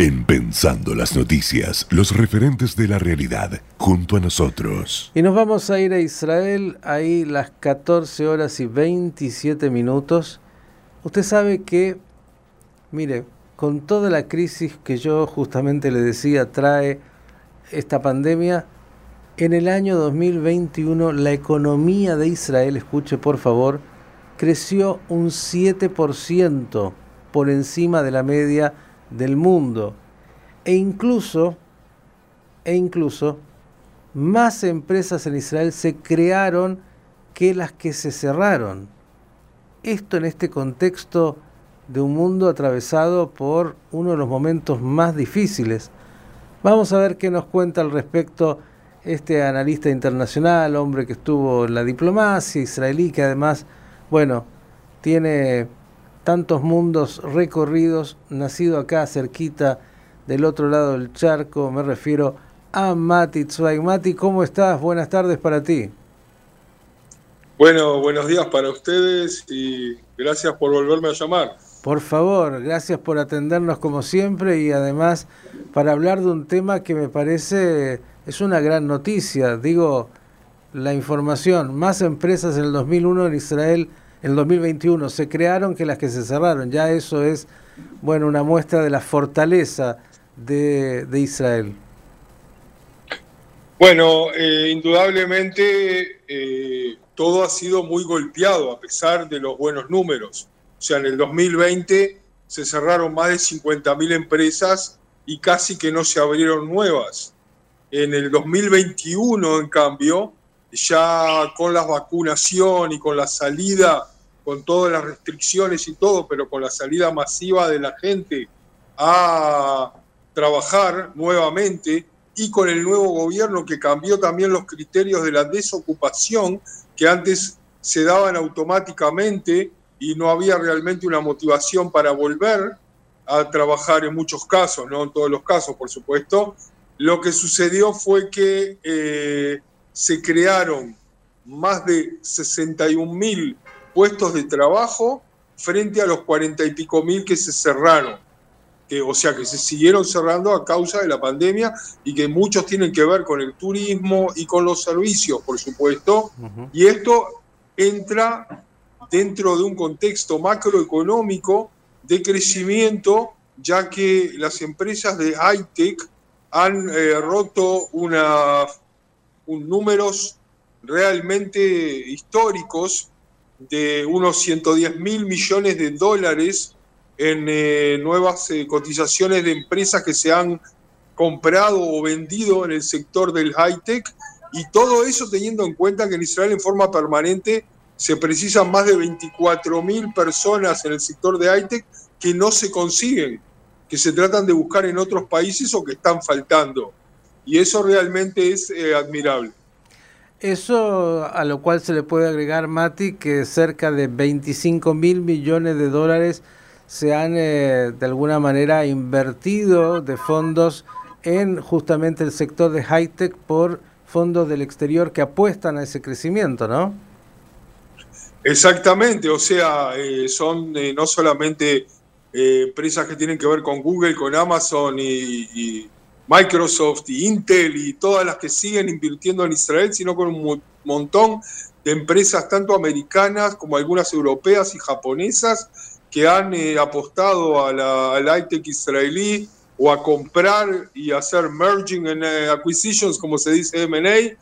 En Pensando las Noticias, los referentes de la realidad, junto a nosotros. Y nos vamos a ir a Israel, ahí las 14 horas y 27 minutos. Usted sabe que, mire, con toda la crisis que yo justamente le decía trae esta pandemia, en el año 2021 la economía de Israel, escuche por favor, creció un 7% por encima de la media del mundo. E incluso, e incluso, más empresas en Israel se crearon que las que se cerraron. Esto en este contexto de un mundo atravesado por uno de los momentos más difíciles. Vamos a ver qué nos cuenta al respecto este analista internacional, hombre que estuvo en la diplomacia israelí, que además, bueno, tiene tantos mundos recorridos, nacido acá cerquita del otro lado del charco, me refiero a Mati Tzweig. Mati, ¿cómo estás? Buenas tardes para ti. Bueno, buenos días para ustedes y gracias por volverme a llamar. Por favor, gracias por atendernos como siempre y además para hablar de un tema que me parece es una gran noticia. Digo, la información, más empresas en el 2001 en Israel en el 2021 se crearon que las que se cerraron. Ya eso es, bueno, una muestra de la fortaleza de, Israel. Bueno, eh, indudablemente eh, todo ha sido muy golpeado a pesar de los buenos números. O sea, en el 2020 se cerraron más de 50.000 empresas y casi que no se abrieron nuevas. En el 2021, en cambio, ya con la vacunación y con la salida, con todas las restricciones y todo, pero con la salida masiva de la gente a trabajar nuevamente y con el nuevo gobierno que cambió también los criterios de la desocupación que antes se daban automáticamente y no había realmente una motivación para volver a trabajar en muchos casos, no en todos los casos, por supuesto. Lo que sucedió fue que eh, se crearon más de 61 mil puestos de trabajo frente a los 40 y pico mil que se cerraron. Que, o sea, que se siguieron cerrando a causa de la pandemia y que muchos tienen que ver con el turismo y con los servicios, por supuesto. Y esto entra dentro de un contexto macroeconómico de crecimiento, ya que las empresas de high-tech han eh, roto una un, números realmente históricos de unos 110 mil millones de dólares en eh, nuevas eh, cotizaciones de empresas que se han comprado o vendido en el sector del high-tech y todo eso teniendo en cuenta que en Israel en forma permanente se precisan más de 24 mil personas en el sector de high-tech que no se consiguen, que se tratan de buscar en otros países o que están faltando. Y eso realmente es eh, admirable. Eso a lo cual se le puede agregar, Mati, que cerca de 25 mil millones de dólares se han eh, de alguna manera invertido de fondos en justamente el sector de high-tech por fondos del exterior que apuestan a ese crecimiento, ¿no? Exactamente, o sea, eh, son no solamente empresas que tienen que ver con Google, con Amazon y Microsoft y Intel y todas las que siguen invirtiendo en Israel, sino con un montón de empresas tanto americanas como algunas europeas y japonesas que han eh, apostado a la, al high-tech israelí o a comprar y hacer merging and eh, acquisitions, como se dice M&A,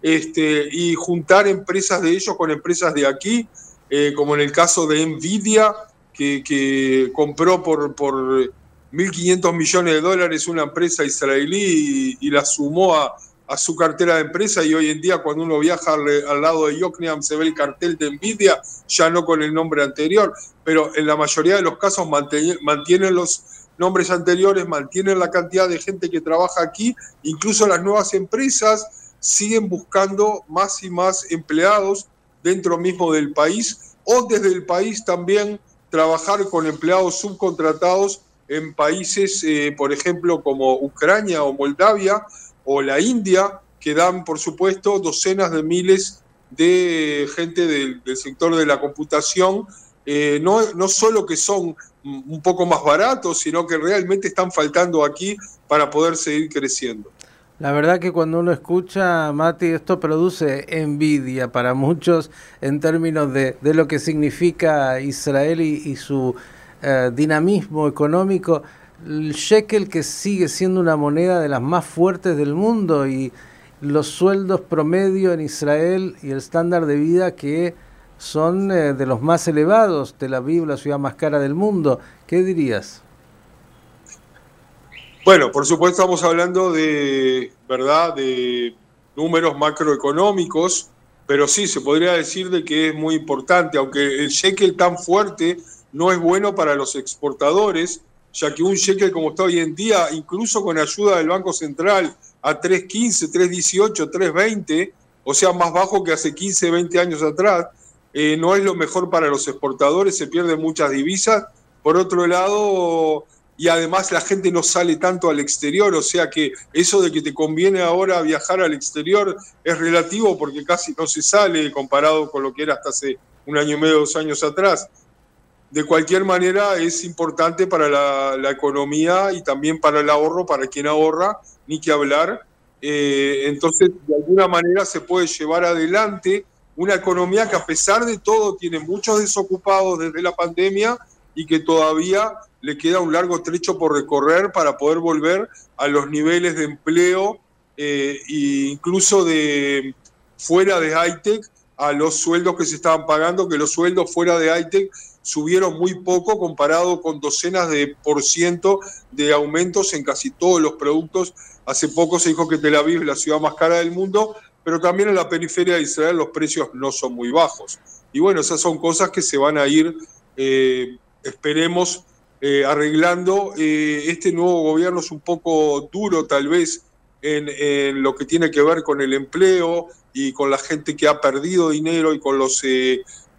este, y juntar empresas de ellos con empresas de aquí, eh, como en el caso de Nvidia, que, que compró por, por 1.500 millones de dólares una empresa israelí y, la sumó a, su cartera de empresa y hoy en día cuando uno viaja al, lado de Yokneam se ve el cartel de Nvidia, ya no con el nombre anterior, pero en la mayoría de los casos mantienen los nombres anteriores, mantienen la cantidad de gente que trabaja aquí, incluso las nuevas empresas siguen buscando más y más empleados dentro mismo del país o desde el país también trabajar con empleados subcontratados en países, eh, por ejemplo, como Ucrania o Moldavia o la India, que dan, por supuesto, docenas de miles de gente del, sector de la computación eh, no, no solo que son un poco más baratos, sino que realmente están faltando aquí para poder seguir creciendo. La verdad que cuando uno escucha, Mati, esto produce envidia para muchos en términos de, de lo que significa Israel y, su eh, dinamismo económico. El shekel que sigue siendo una moneda de las más fuertes del mundo y los sueldos promedio en Israel y el estándar de vida que son eh, de los más elevados. de la Biblia, la ciudad más cara del mundo. ¿Qué dirías? Bueno, por supuesto estamos hablando de, ¿verdad?, de números macroeconómicos, pero sí, se podría decir de que es muy importante, aunque el shekel tan fuerte no es bueno para los exportadores, ya que un shekel como está hoy en día, incluso con ayuda del Banco Central, a 3.15, 3.18, 3.20, o sea, más bajo que hace 15, 20 años atrás, eh, no es lo mejor para los exportadores, se pierden muchas divisas. Por otro lado, y además la gente no sale tanto al exterior, o sea que eso de que te conviene ahora viajar al exterior es relativo porque casi no se sale comparado con lo que era hasta hace un año y medio, dos años atrás. De cualquier manera es importante para la, economía y también para el ahorro, para quien ahorra, ni que hablar. Eh, entonces, de alguna manera se puede llevar adelante una economía que a pesar de todo tiene muchos desocupados desde la pandemia y que todavía le queda un largo trecho por recorrer para poder volver a los niveles de empleo eh, e incluso de fuera de hightech a los sueldos que se estaban pagando, que los sueldos fuera de hightech subieron muy poco comparado con docenas de por ciento de aumentos en casi todos los productos. Hace poco se dijo que Tel Aviv es la ciudad más cara del mundo, pero también en la periferia de Israel los precios no son muy bajos. Y bueno, esas son cosas que se van a ir, eh, esperemos, eh, arreglando. Eh, este nuevo gobierno es un poco duro tal vez en, lo que tiene que ver con el empleo y con la gente que ha perdido dinero y con los,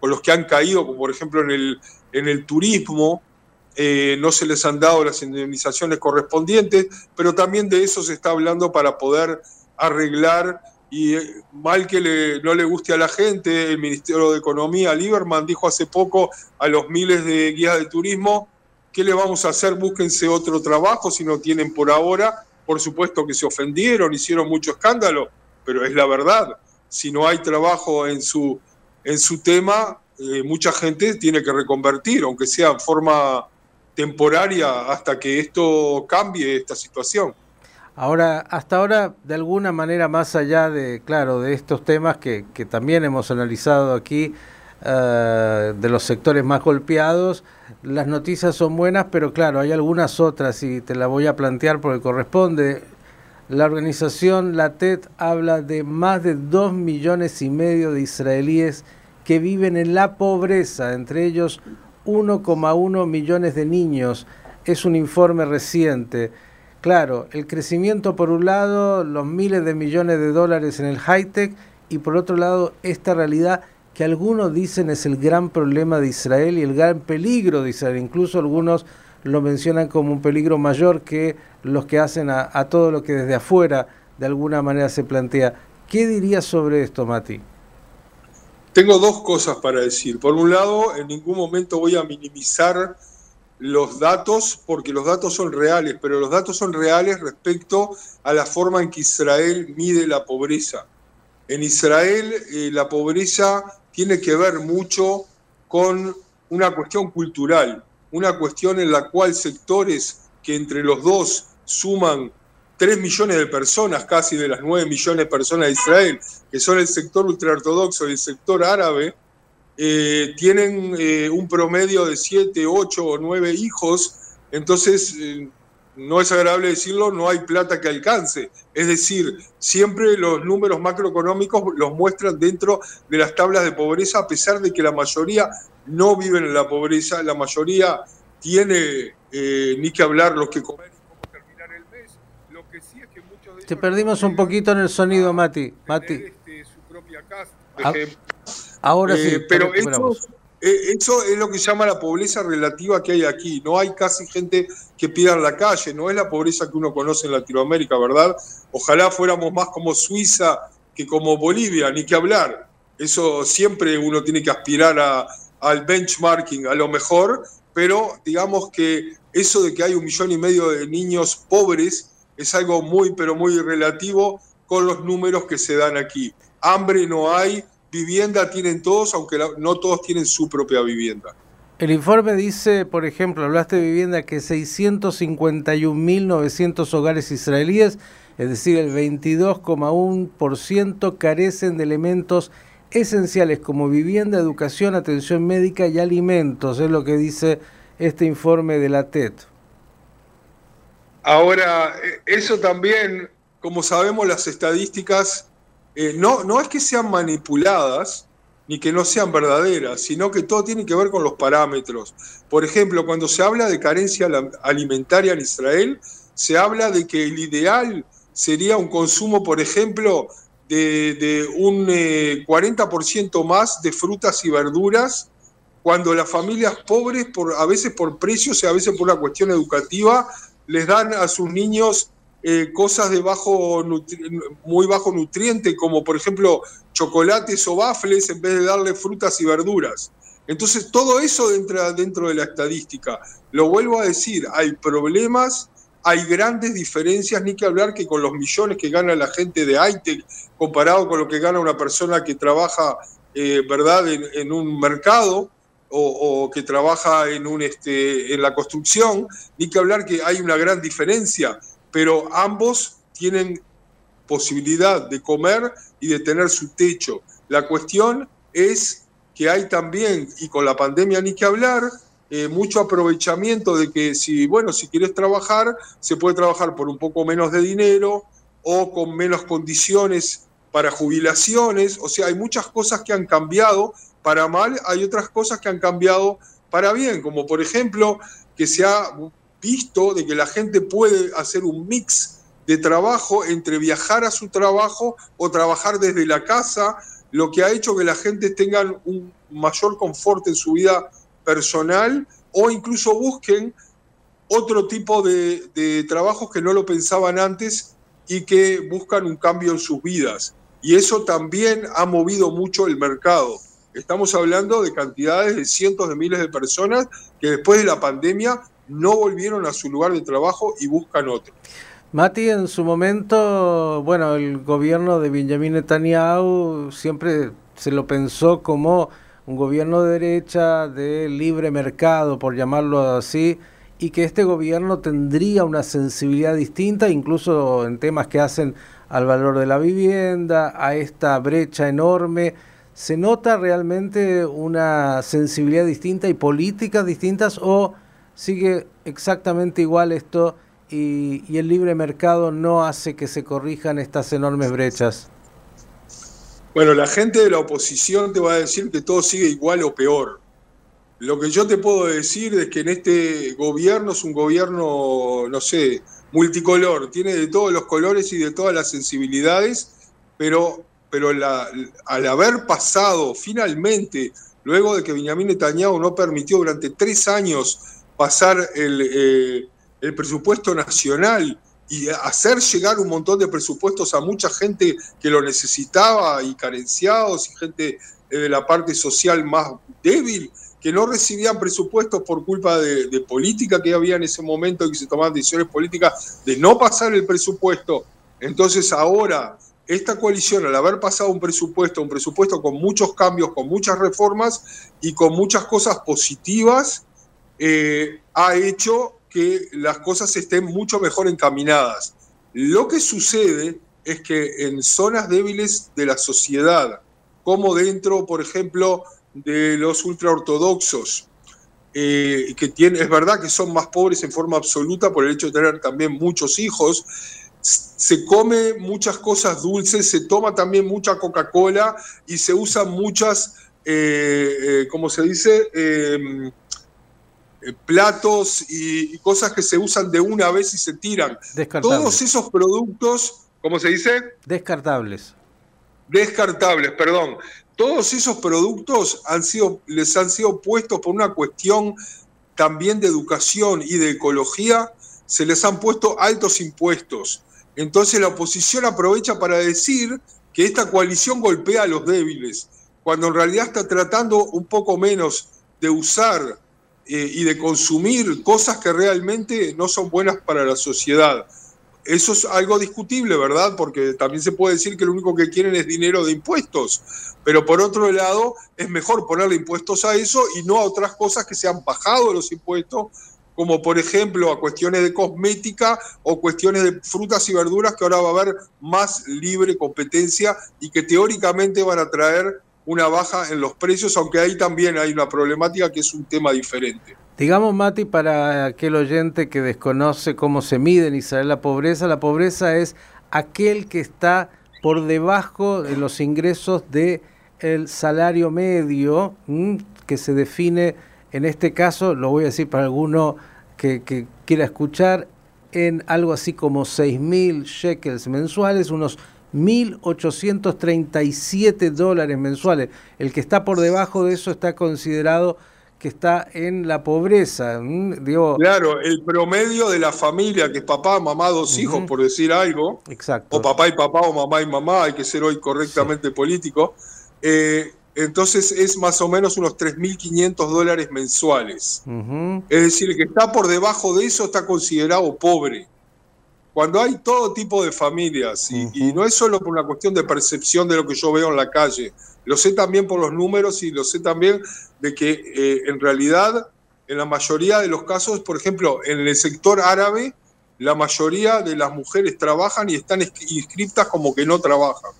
con los que han caído, como por ejemplo en el, en el turismo. no se les han dado las indemnizaciones correspondientes, pero también de eso se está hablando para poder arreglar y mal que no le guste a la gente, el Ministerio de Economía, Lieberman, dijo hace poco a los miles de guías de turismo ¿Qué le vamos a hacer? Búsquense otro trabajo si no tienen por ahora. Por supuesto que se ofendieron, hicieron mucho escándalo, pero es la verdad. Si no hay trabajo en su, en su tema, eh, mucha gente tiene que reconvertir, aunque sea en forma temporaria, hasta que esto cambie esta situación. Ahora, hasta ahora, de alguna manera, más allá de, claro, de estos temas que, también hemos analizado aquí, eh, de los sectores más golpeados. Las noticias son buenas, pero claro, hay algunas otras y te la voy a plantear porque corresponde. La organización, la TED, habla de más de dos millones y medio de israelíes que viven en la pobreza, entre ellos 1,1 millones de niños. Es un informe reciente. Claro, el crecimiento por un lado, los miles de millones de dólares en el high-tech y por otro lado esta realidad que algunos dicen es el gran problema de Israel y el gran peligro de Israel. Incluso algunos lo mencionan como un peligro mayor que los que hacen a, todo lo que desde afuera de alguna manera se plantea. ¿Qué dirías sobre esto, Mati? Tengo dos cosas para decir. Por un lado, en ningún momento voy a minimizar los datos porque los datos son reales, pero los datos son reales respecto a la forma en que Israel mide la pobreza. En Israel eh, la pobreza tiene que ver mucho con una cuestión cultural, una cuestión en la cual sectores que entre los dos suman 3 millones de personas, casi de las 9 millones de personas de Israel, que son el sector ultraortodoxo y el sector árabe, eh, tienen eh, un promedio de 7, 8 o 9 hijos, entonces eh, no es agradable decirlo, no hay plata que alcance. Es decir, siempre los números macroeconómicos los muestran dentro de las tablas de pobreza, a pesar de que la mayoría no viven en la pobreza, la mayoría tiene eh, ni que hablar los que comen y cómo terminar el mes. Lo que sí es que muchos de Te perdimos un poquito en el sonido, Mati. Mati. Este, su propia casa, ah, Ahora sí. Eh, pero eso eh, eso es lo que llama la pobreza relativa que hay aquí. No hay casi gente que pida en la calle, no es la pobreza que uno conoce en Latinoamérica, ¿verdad? Ojalá fuéramos más como Suiza que como Bolivia, ni que hablar. Eso siempre uno tiene que aspirar a, al benchmarking, a lo mejor, pero digamos que eso de que hay un millón y medio de niños pobres es algo muy, pero muy relativo con los números que se dan aquí. Hambre no hay, vivienda tienen todos, aunque no todos tienen su propia vivienda. El informe dice, por ejemplo, hablaste de vivienda, que 651.900 hogares israelíes, es decir, el 22,1% carecen de elementos esenciales como vivienda, educación, atención médica y alimentos, es lo que dice este informe de la TED. Ahora, eh, eso también, como sabemos, las estadísticas eh, no, no es que sean manipuladas ni que no sean verdaderas, sino que todo tiene que ver con los parámetros. Por ejemplo, cuando se habla de carencia alimentaria en Israel, se habla de que el ideal sería un consumo, por ejemplo, de, un 40% eh, más de frutas y verduras, cuando las familias pobres, por, a veces por precios y a veces por una cuestión educativa, les dan a sus niños eh, cosas de bajo muy bajo nutriente, como por ejemplo chocolates o bafles, en vez de darle frutas y verduras. Entonces todo eso entra dentro de la estadística. Lo vuelvo a decir, hay problemas hay grandes diferencias, ni que hablar que con los millones que gana la gente de ITEC comparado con lo que gana una persona que trabaja eh, ¿verdad? En, un mercado o, que trabaja en, un, este, en la construcción, ni que hablar que hay una gran diferencia, pero ambos tienen posibilidad de comer y de tener su techo. La cuestión es que hay también, y con la pandemia ni que hablar, eh, mucho aprovechamiento de que si, bueno, si quieres trabajar, se puede trabajar por un poco menos de dinero o con menos condiciones para jubilaciones. O sea, hay muchas cosas que han cambiado para mal, hay otras cosas que han cambiado para bien, como por ejemplo que se ha visto de que la gente puede hacer un mix de trabajo entre viajar a su trabajo o trabajar desde la casa, lo que ha hecho que la gente tenga un mayor confort en su vida personal o incluso busquen otro tipo de, trabajos que no lo pensaban antes y que buscan un cambio en sus vidas. Y eso también ha movido mucho el mercado. Estamos hablando de cantidades de cientos de miles de personas que después de la pandemia no volvieron a su lugar de trabajo y buscan otro. Mati, en su momento, bueno, el gobierno de Benjamin Netanyahu siempre se lo pensó como un gobierno de derecha de libre mercado, por llamarlo así, y que este gobierno tendría una sensibilidad distinta, incluso en temas que hacen al valor de la vivienda, a esta brecha enorme. ¿Se nota realmente una sensibilidad distinta y políticas distintas o sigue exactamente igual esto y, y el libre mercado no hace que se corrijan estas enormes brechas? Bueno, la gente de la oposición te va a decir que todo sigue igual o peor. Lo que yo te puedo decir es que en este gobierno es un gobierno, no sé, multicolor, tiene de todos los colores y de todas las sensibilidades, pero, pero al haber pasado finalmente, luego de que Benjamin Netanyahu no permitió durante tres años pasar el, eh, el presupuesto nacional, y hacer llegar un montón de presupuestos a mucha gente que lo necesitaba y carenciados y gente eh, de la parte social más débil que no recibían presupuestos por culpa de, política que había en ese momento y que se tomaban decisiones políticas de no pasar el presupuesto. Entonces ahora esta coalición, al haber pasado un presupuesto, un presupuesto con muchos cambios, con muchas reformas y con muchas cosas positivas, eh, ha hecho que las cosas estén mucho mejor encaminadas. Lo que sucede es que en zonas débiles de la sociedad, como dentro, por ejemplo, de los ultraortodoxos, eh, que es verdad que son más pobres en forma absoluta por el hecho de tener también muchos hijos, se come muchas cosas dulces, se toma también mucha Coca-Cola y se usan muchas, eh, eh ¿cómo se dice? Eh, platos y, cosas que se usan de una vez y se tiran. Todos esos productos, ¿cómo se dice? Descartables. Descartables, perdón. Todos esos productos han sido, les han sido puestos por una cuestión también de educación y de ecología, se les han puesto altos impuestos. Entonces la oposición aprovecha para decir que esta coalición golpea a los débiles cuando en realidad está tratando un poco menos de usar eh, y de consumir cosas que realmente no son buenas para la sociedad. Eso es algo discutible, ¿verdad? Porque también se puede decir que lo único que quieren es dinero de impuestos. Pero por otro lado, es mejor ponerle impuestos a eso y no a otras cosas que se han bajado los impuestos, como por ejemplo a cuestiones de cosmética o cuestiones de frutas y verduras que ahora va a haber más libre competencia y que teóricamente van a traer una baja en los precios, aunque ahí también hay una problemática que es un tema diferente. Digamos, Mati, para aquel oyente que desconoce cómo se mide en Israel la pobreza, la pobreza es aquel que está por debajo de los ingresos de el salario medio, que se define, en este caso, lo voy a decir para alguno que, que quiera escuchar, en algo así como 6.000 shekels mensuales, unos 1.837 dólares mensuales. El que está por debajo de eso está considerado que está en la pobreza. Digo, claro, el promedio de la familia, que es papá, mamá, dos hijos, por decir algo, Exacto. o papá y papá, o mamá y mamá, hay que ser hoy correctamente político, eh, entonces es más o menos unos 3.500 dólares mensuales. Es decir, el que está por debajo de eso está considerado pobre cuando hay todo tipo de familias, y, no es solo por una cuestión de percepción de lo que yo veo en la calle, lo sé también por los números y lo sé también de que eh, en realidad, en la mayoría de los casos, por ejemplo, en el sector árabe, la mayoría de las mujeres trabajan y están inscritas como que no trabajan.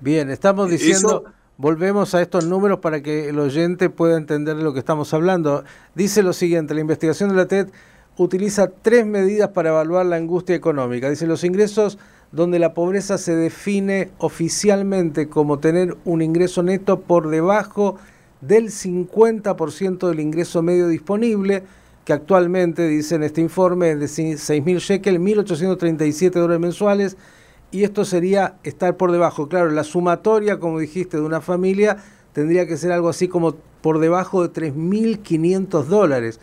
Bien, estamos diciendo, volvemos a estos números para que el oyente pueda entender de lo que estamos hablando. Dice lo siguiente, la investigación de la TED utiliza tres medidas para evaluar la angustia económica. Dice, los ingresos donde la pobreza se define oficialmente como tener un ingreso neto por debajo del 50% del ingreso medio disponible, que actualmente, dice en este informe, es de 6.000 shekel, 1.837 dólares mensuales, y esto sería estar por debajo. Claro, la sumatoria, como dijiste, de una familia tendría que ser algo así como por debajo de 3.500 dólares.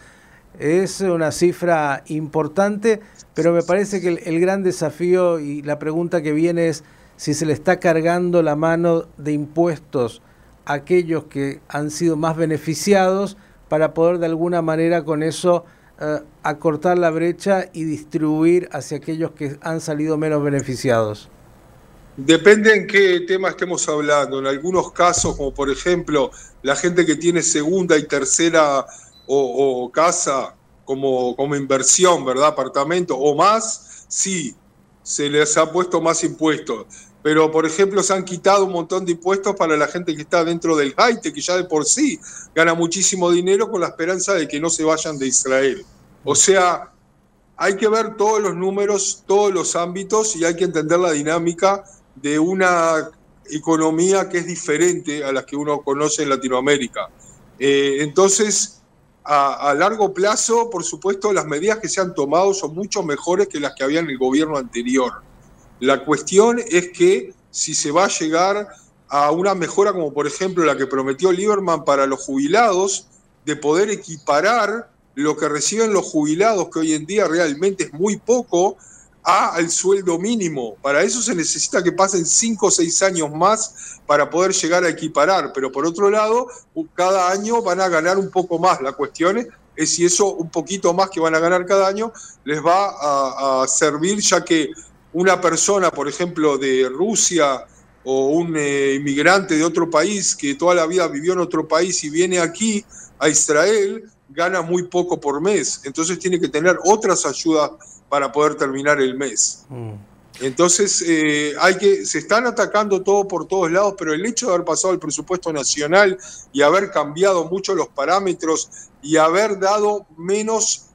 Es una cifra importante, pero me parece que el, gran desafío y la pregunta que viene es si se le está cargando la mano de impuestos a aquellos que han sido más beneficiados para poder de alguna manera con eso eh, acortar la brecha y distribuir hacia aquellos que han salido menos beneficiados. Depende en qué tema estemos hablando. En algunos casos, como por ejemplo la gente que tiene segunda y tercera o, casa como, como inversión, ¿verdad? Apartamento o más, sí, se les ha puesto más impuestos. Pero, por ejemplo, se han quitado un montón de impuestos para la gente que está dentro del Haite, que ya de por sí gana muchísimo dinero con la esperanza de que no se vayan de Israel. O sea, hay que ver todos los números, todos los ámbitos y hay que entender la dinámica de una economía que es diferente a la que uno conoce en Latinoamérica. Eh, entonces, a, largo plazo, por supuesto, las medidas que se han tomado son mucho mejores que las que había en el gobierno anterior. La cuestión es que si se va a llegar a una mejora como por ejemplo la que prometió Lieberman para los jubilados, de poder equiparar lo que reciben los jubilados, que hoy en día realmente es muy poco, al sueldo mínimo. Para eso se necesita que pasen cinco o seis años más para poder llegar a equiparar, pero por otro lado, cada año van a ganar un poco más. La cuestión es si eso un poquito más que van a ganar cada año les va a, servir, ya que una persona, por ejemplo, de Rusia o un eh, inmigrante de otro país que toda la vida vivió en otro país y viene aquí a Israel, gana muy poco por mes. Entonces tiene que tener otras ayudas para poder terminar el mes. Mm. Entonces, eh, hay que, se están atacando todo por todos lados, pero el hecho de haber pasado el presupuesto nacional y haber cambiado mucho los parámetros y haber dado menos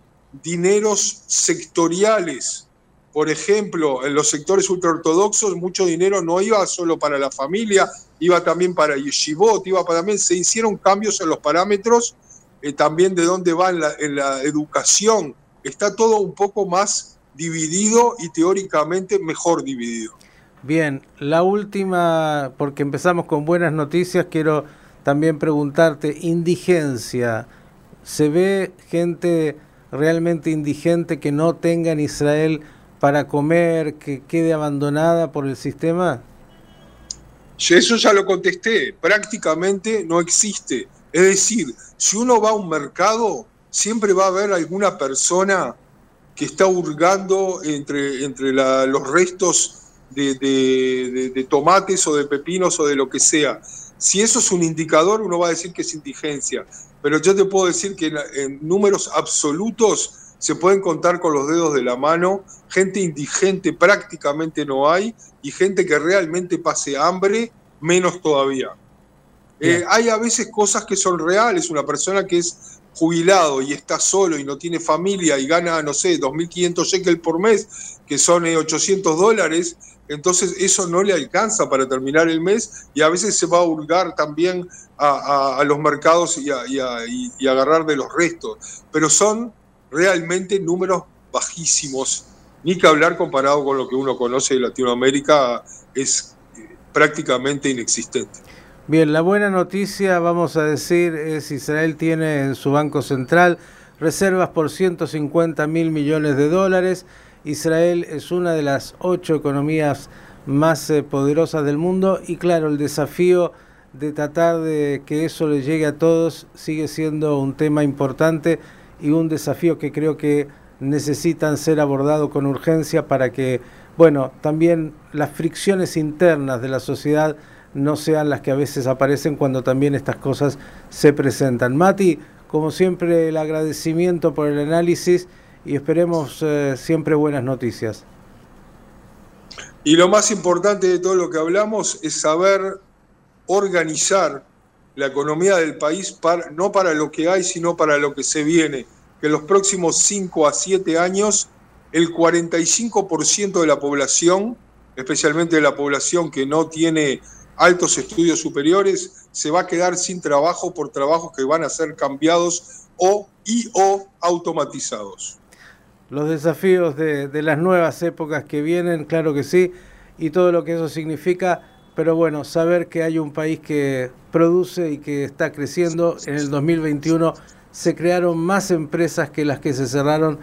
dineros sectoriales, por ejemplo, en los sectores ultraortodoxos, mucho dinero no iba solo para la familia, iba también para yeshivot, iba para, también, se hicieron cambios en los parámetros eh, también de dónde va en la educación, está todo un poco más dividido y teóricamente mejor dividido. Bien, la última, porque empezamos con buenas noticias, quiero también preguntarte, indigencia, ¿se ve gente realmente indigente que no tenga en Israel para comer, que quede abandonada por el sistema? Eso ya lo contesté, prácticamente no existe. Es decir, si uno va a un mercado, siempre va a haber alguna persona que está hurgando entre, entre los restos de, tomates o de pepinos o de lo que sea. Si eso es un indicador, uno va a decir que es indigencia. Pero yo te puedo decir que en números absolutos se pueden contar con los dedos de la mano, gente indigente prácticamente no hay y gente que realmente pase hambre, menos todavía. Eh, hay a veces cosas que son reales, una persona que es jubilado y está solo y no tiene familia y gana, no sé, 2.500 shekels por mes, que son 800 eh, dólares, entonces eso no le alcanza para terminar el mes y a veces se va a hurgar también a, los mercados y, y agarrar de los restos. Pero son realmente números bajísimos, ni que hablar comparado con lo que uno conoce de Latinoamérica, es eh, prácticamente inexistente. Bien, la buena noticia, vamos a decir, es Israel tiene en su Banco Central reservas por 150 mil millones de dólares. Israel es una de las ocho economías más eh, poderosas del mundo y claro, el desafío de tratar de que eso le llegue a todos sigue siendo un tema importante y un desafío que creo que necesitan ser abordados con urgencia para que, bueno, también las fricciones internas de la sociedad no sean las que a veces aparecen cuando también estas cosas se presentan. Mati, como siempre, el agradecimiento por el análisis y esperemos eh, siempre buenas noticias. Y lo más importante de todo lo que hablamos es saber organizar la economía del país para, no para lo que hay, sino para lo que se viene. Que en los próximos 5 a 7 años, el 45% de la población, especialmente de la población que no tiene altos estudios superiores, se va a quedar sin trabajo por trabajos que van a ser cambiados o y o automatizados. Los desafíos de, de las nuevas épocas que vienen, claro que sí, y todo lo que eso significa pero bueno, saber que hay un país que produce y que está creciendo. En el 2021 se crearon más empresas que las que se cerraron.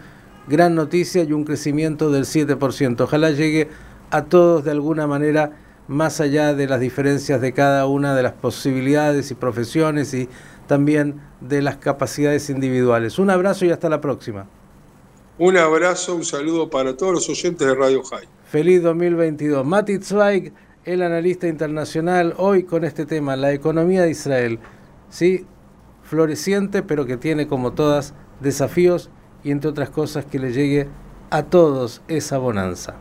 Gran noticia y un crecimiento del 7%. Ojalá llegue a todos de alguna manera, más allá de las diferencias de cada una de las posibilidades y profesiones y también de las capacidades individuales. Un abrazo y hasta la próxima. Un abrazo, un saludo para todos los oyentes de Radio High. Feliz 2022. Mati Zweig el analista internacional, hoy con este tema, la economía de Israel, ¿sí? floreciente, pero que tiene como todas desafíos y entre otras cosas que le llegue a todos esa bonanza.